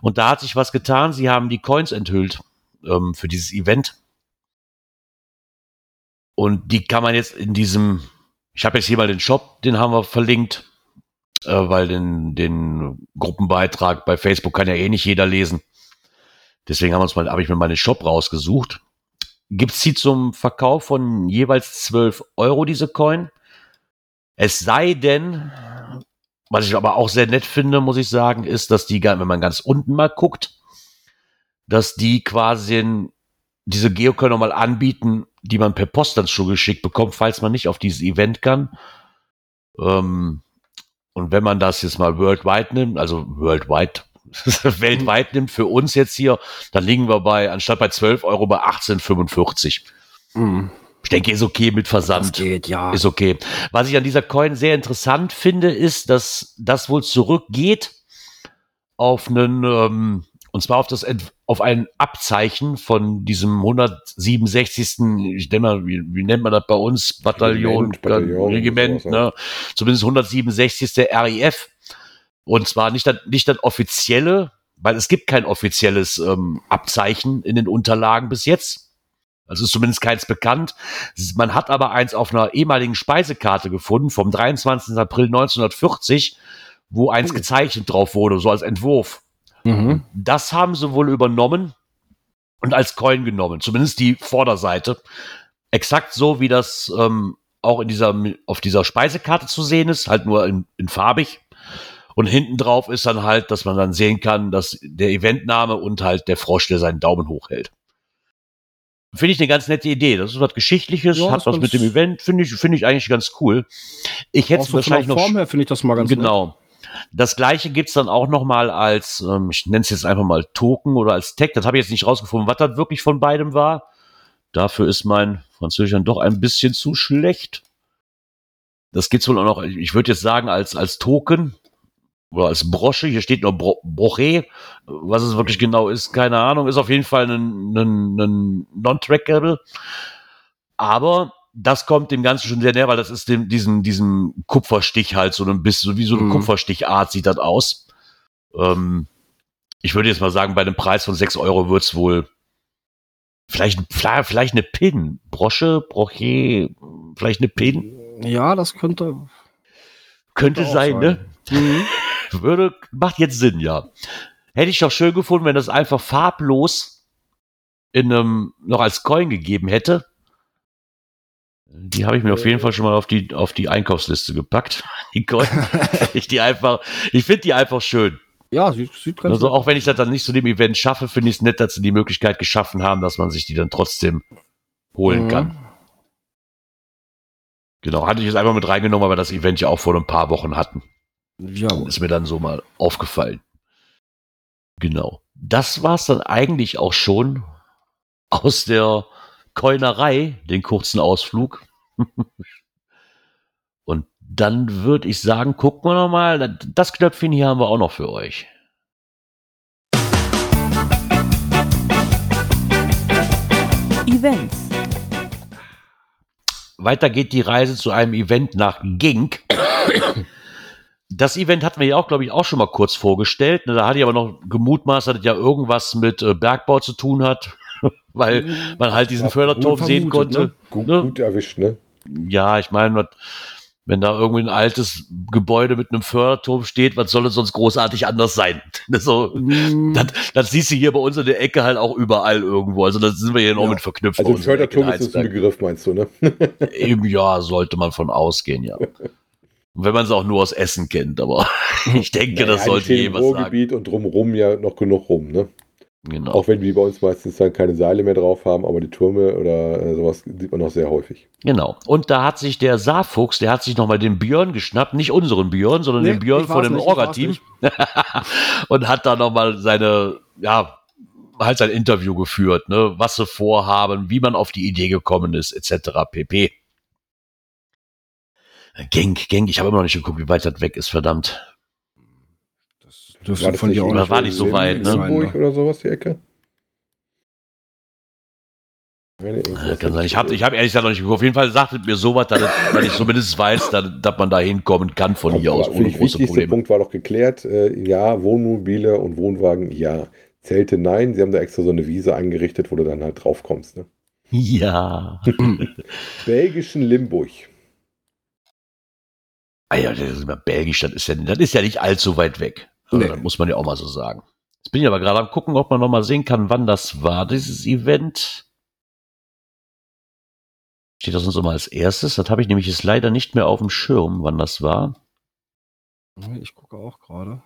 Und da hat sich was getan. Sie haben die Coins enthüllt ähm, für dieses Event. Und die kann man jetzt in diesem, ich habe jetzt hier mal den Shop, den haben wir verlinkt, äh, weil den, den Gruppenbeitrag bei Facebook kann ja eh nicht jeder lesen. Deswegen haben wir uns mal, habe ich mir mal den Shop rausgesucht gibt's sie zum Verkauf von jeweils 12 Euro, diese Coin. Es sei denn, was ich aber auch sehr nett finde, muss ich sagen, ist, dass die, wenn man ganz unten mal guckt, dass die quasi diese Geocoin nochmal anbieten, die man per Post dann schon geschickt bekommt, falls man nicht auf dieses Event kann. Ähm, und wenn man das jetzt mal worldwide nimmt, also worldwide weltweit nimmt für uns jetzt hier, dann liegen wir bei, anstatt bei 12 Euro bei 18,45. Mhm. Ich denke, ist okay mit Versand. Das geht, ja. Ist okay. Was ich an dieser Coin sehr interessant finde, ist, dass das wohl zurückgeht auf einen, ähm, und zwar auf das, auf ein Abzeichen von diesem 167. Ich nenne mal, wie, wie nennt man das bei uns? Bataillon, Regiment, Bataillon, Regiment ne? Zumindest 167. RIF. Und zwar nicht das, nicht das offizielle, weil es gibt kein offizielles ähm, Abzeichen in den Unterlagen bis jetzt. Also ist zumindest keins bekannt. Man hat aber eins auf einer ehemaligen Speisekarte gefunden vom 23. April 1940, wo eins gezeichnet drauf wurde, so als Entwurf. Mhm. Das haben sie wohl übernommen und als Coin genommen, zumindest die Vorderseite. Exakt so, wie das ähm, auch in dieser, auf dieser Speisekarte zu sehen ist, halt nur in, in farbig. Und hinten drauf ist dann halt, dass man dann sehen kann, dass der Eventname und halt der Frosch, der seinen Daumen hochhält. Finde ich eine ganz nette Idee. Das ist was Geschichtliches, ja, hat was mit dem Event, finde ich, finde ich eigentlich ganz cool. Ich hätte es so wahrscheinlich der Form noch. her finde ich das mal ganz Genau. Nett. Das gleiche gibt's dann auch noch mal als, ähm, ich nenne es jetzt einfach mal Token oder als Tag. Das habe ich jetzt nicht rausgefunden, was das wirklich von beidem war. Dafür ist mein Französisch dann doch ein bisschen zu schlecht. Das gibt's wohl auch noch, ich würde jetzt sagen, als, als Token oder als Brosche. Hier steht nur Bro Broche. Was es wirklich genau ist, keine Ahnung. Ist auf jeden Fall ein, ein, ein Non-Trackable. Aber das kommt dem Ganzen schon sehr näher, weil das ist dem, diesen, diesem Kupferstich halt so ein bisschen, so wie so eine mhm. Kupferstichart sieht das aus. Ähm, ich würde jetzt mal sagen, bei einem Preis von 6 Euro wird's wohl vielleicht, vielleicht eine Pin. Brosche, Broche, vielleicht eine Pin. Ja, das könnte. Könnte sein, sein, ne? Mhm. Würde, macht jetzt Sinn, ja. Hätte ich doch schön gefunden, wenn das einfach farblos in einem, noch als Coin gegeben hätte. Die habe ich mir auf jeden Fall schon mal auf die, auf die Einkaufsliste gepackt. Die Coin. ich die einfach, ich finde die einfach schön. Ja, sieht, sieht ganz Also auch wenn ich das dann nicht zu dem Event schaffe, finde ich es nett, dass sie die Möglichkeit geschaffen haben, dass man sich die dann trotzdem holen mhm. kann. Genau, hatte ich jetzt einfach mit reingenommen, weil wir das Event ja auch vor ein paar Wochen hatten. Ja. Ist mir dann so mal aufgefallen. Genau. Das war es dann eigentlich auch schon aus der Keunerei, den kurzen Ausflug. Und dann würde ich sagen, gucken wir noch mal. Das Knöpfchen hier haben wir auch noch für euch. Events. Weiter geht die Reise zu einem Event nach Gink. Das Event hatten wir ja auch, glaube ich, auch schon mal kurz vorgestellt. Da hatte ich aber noch gemutmaßt, dass es ja irgendwas mit äh, Bergbau zu tun hat, weil man halt diesen Förderturm sehen konnte. Ne? Gut, ne? gut, erwischt, ne? Ja, ich meine, wenn da irgendwie ein altes Gebäude mit einem Förderturm steht, was soll es sonst großartig anders sein? so, mm. das, das, siehst du hier bei uns in der Ecke halt auch überall irgendwo. Also da sind wir hier ja. noch mit verknüpft. Also Förderturm ist ein Begriff, meinst du, ne? Eben, ja, sollte man von ausgehen, ja. wenn man es auch nur aus Essen kennt, aber ich denke, naja, das sollte jemand sagen. Ruhrgebiet und drumherum ja noch genug rum, ne? Genau. Auch wenn wir bei uns meistens dann keine Seile mehr drauf haben, aber die Türme oder äh, sowas sieht man noch sehr häufig. Genau. Und da hat sich der Saarfuchs, der hat sich nochmal den Björn geschnappt, nicht unseren Björn, sondern nee, den Björn von dem Orga-Team. und hat da nochmal seine, ja, halt sein Interview geführt, ne, was sie vorhaben, wie man auf die Idee gekommen ist, etc. pp. Genk, Genk, ich habe immer noch nicht geguckt, wie weit das weg ist, verdammt. Das dürfte war von dir auch nicht war nicht so weit, ne? Hamburg oder sowas, die Ecke? Ja, kann sein. Ich habe ich hab ehrlich gesagt noch nicht geguckt. Auf jeden Fall sagt es mir sowas, dass, dass ich zumindest weiß, dass, dass man da hinkommen kann von hier aus ohne große Probleme. Der Punkt war doch geklärt. Äh, ja, Wohnmobile und Wohnwagen, ja. Zelte, nein. Sie haben da extra so eine Wiese eingerichtet, wo du dann halt drauf kommst. Ne? Ja. Belgischen Limburg. Ah ja, das ist immer Belgisch, das ist ja, das ist ja nicht allzu weit weg. Nee. Das muss man ja auch mal so sagen. Jetzt bin ich aber gerade am gucken, ob man noch mal sehen kann, wann das war, dieses Event. Steht das uns immer als erstes? Das habe ich nämlich jetzt leider nicht mehr auf dem Schirm, wann das war. Ich gucke auch gerade.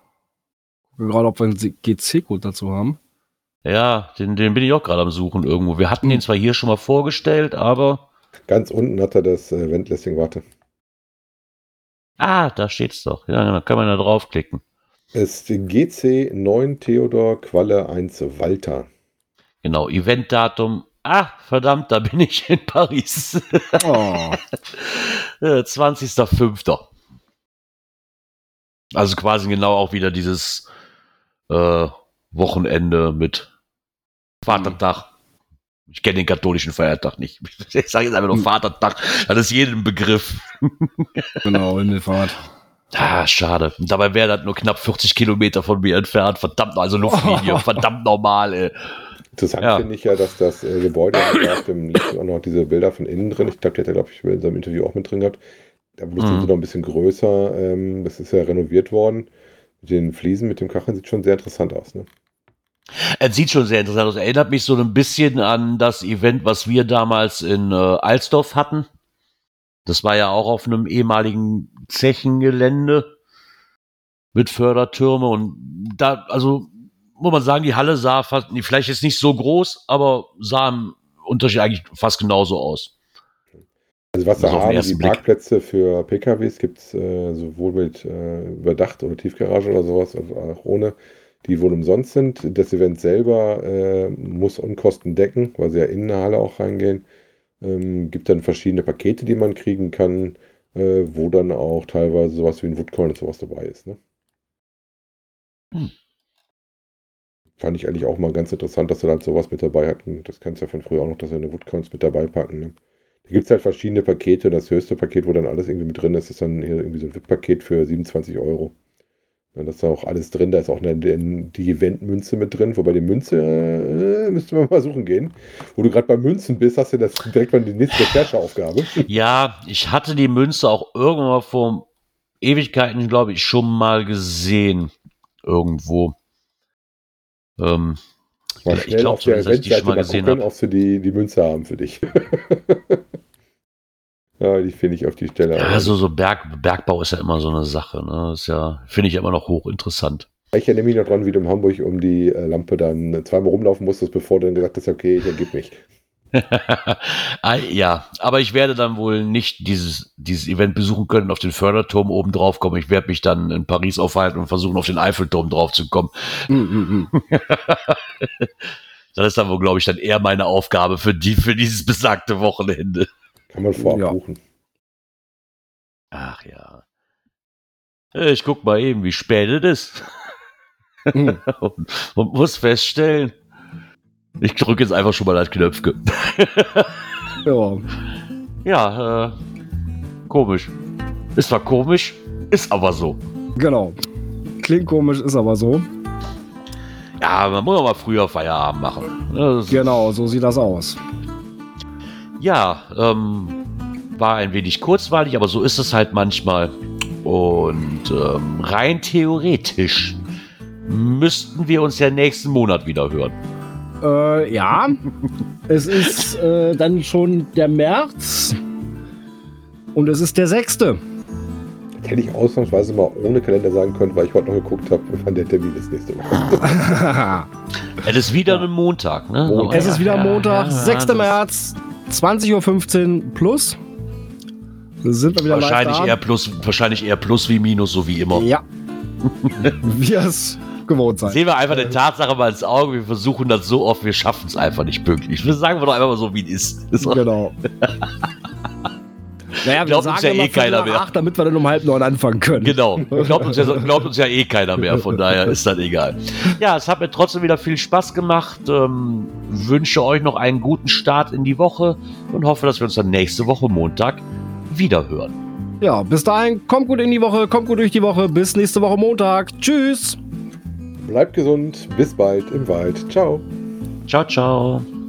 Gucke gerade, ob wir einen GC-Code dazu haben. Ja, den, den bin ich auch gerade am Suchen irgendwo. Wir hatten hm. den zwar hier schon mal vorgestellt, aber. Ganz unten hat er das äh, Event-Listing, warte. Ah, da steht's doch. Ja, da kann man da draufklicken. Es ist GC 9 Theodor Qualle 1 Walter. Genau, Eventdatum. Ah, verdammt, da bin ich in Paris. Oh. 20.05. Äh, also quasi genau auch wieder dieses äh, Wochenende mit Vatertag. Ich kenne den katholischen Feiertag nicht. Ich sage jetzt einfach nur hm. Vatertag. Das ist jedem Begriff. genau, Himmelfahrt. Ah, schade. Und dabei wäre das nur knapp 40 Kilometer von mir entfernt. Verdammt, also Luftlinie. Oh. Verdammt normal, ey. Interessant ja. finde ich ja, dass das äh, Gebäude auf dem auch noch diese Bilder von innen drin. Ich glaube, der hat ja, glaube ich, in seinem Interview auch mit drin gehabt. Da bloß mhm. sind noch ein bisschen größer. Ähm, das ist ja renoviert worden. Mit den Fliesen, mit dem Kacheln sieht schon sehr interessant aus, ne? Es sieht schon sehr interessant aus. Erinnert mich so ein bisschen an das Event, was wir damals in äh, Alsdorf hatten. Das war ja auch auf einem ehemaligen Zechengelände mit Fördertürme und da, also muss man sagen, die Halle sah fast, vielleicht ist nicht so groß, aber sah im Unterschied eigentlich fast genauso aus. Also was da haben, die Blick. Parkplätze für PKWs gibt es äh, sowohl mit äh, Überdacht oder Tiefgarage oder sowas, also auch ohne, die wohl umsonst sind. Das Event selber äh, muss Unkosten decken, weil sie ja in eine Halle auch reingehen. Ähm, gibt dann verschiedene Pakete, die man kriegen kann, äh, wo dann auch teilweise sowas wie ein Woodcoin und sowas dabei ist. Ne? Hm. Fand ich eigentlich auch mal ganz interessant, dass sie dann sowas mit dabei hatten. Das kannst du ja von früher auch noch, dass sie eine Woodcoins mit dabei packen. Ne? Da gibt es halt verschiedene Pakete. Das höchste Paket, wo dann alles irgendwie mit drin ist, ist dann hier irgendwie so ein VIP-Paket für 27 Euro. Ja, das ist auch alles drin. Da ist auch eine, die Event-Münze mit drin. Wobei die Münze äh, müsste man mal suchen gehen. Wo du gerade bei Münzen bist, hast du das direkt mal die nächste Rechercheaufgabe. Ja, ich hatte die Münze auch irgendwann vor Ewigkeiten, glaube ich, schon mal gesehen. Irgendwo. Ähm, mal ich glaube, so, dass ich die schon mal gesehen habe. Ob sie die, die Münze haben für dich. Ja, die finde ich auf die Stelle. Ja, so, so Berg, Bergbau ist ja immer so eine Sache. Ne? Das ist ja, finde ich immer noch hochinteressant. Ich erinnere mich noch dran, wie du in Hamburg um die äh, Lampe dann zweimal rumlaufen musstest, bevor du dann gesagt hast, okay, ich ergib mich. Ah, ja, aber ich werde dann wohl nicht dieses, dieses Event besuchen können, auf den Förderturm oben drauf kommen. Ich werde mich dann in Paris aufhalten und versuchen, auf den Eiffelturm drauf zu kommen. Mm, mm, mm. das ist dann wohl, glaube ich, dann eher meine Aufgabe für, die, für dieses besagte Wochenende. Kann man vorab ja. buchen. Ach ja. Ich guck mal eben, wie spät es ist. Mhm. und, und, muss feststellen, ich drücke jetzt einfach schon mal das Knöpfke. ja. Ja, äh, komisch. Ist zwar komisch, ist aber so. Genau. Klingt komisch, ist aber so. Ja, man muss auch mal früher Feierabend machen. genau, so sieht das aus. Ja, ähm, war ein wenig kurzweilig, aber so ist es halt manchmal. Und ähm, rein theoretisch müssten wir uns ja nächsten Monat wieder hören. Äh, ja, es ist äh, dann schon der März und es ist der sechste. Das hätte ich ausnahmsweise mal ohne Kalender sagen können, weil ich heute noch geguckt habe, wann der Termin ist nächste Woche. es ist wieder ja. ein Montag, ne? Montag. Es ist wieder Montag, ja, 6. März. 20.15 Uhr plus. Sind wir wieder wahrscheinlich eher plus, wahrscheinlich eher plus wie minus, so wie immer. Ja. wie es gewohnt sein. Sehen wir einfach eine Tatsache mal ins Auge. Wir versuchen das so oft, wir schaffen es einfach nicht pünktlich. Wir sagen wir doch einfach mal so, wie es ist. Genau. Naja, glaubt uns ja eh keiner mehr. Acht, damit wir dann um halb neun anfangen können. Genau. Glaubt uns, ja, glaubt uns ja eh keiner mehr. Von daher ist das egal. Ja, es hat mir trotzdem wieder viel Spaß gemacht. Ähm, wünsche euch noch einen guten Start in die Woche und hoffe, dass wir uns dann nächste Woche Montag wieder hören. Ja, bis dahin, kommt gut in die Woche, kommt gut durch die Woche. Bis nächste Woche Montag. Tschüss. Bleibt gesund. Bis bald im Wald. Ciao. Ciao, ciao.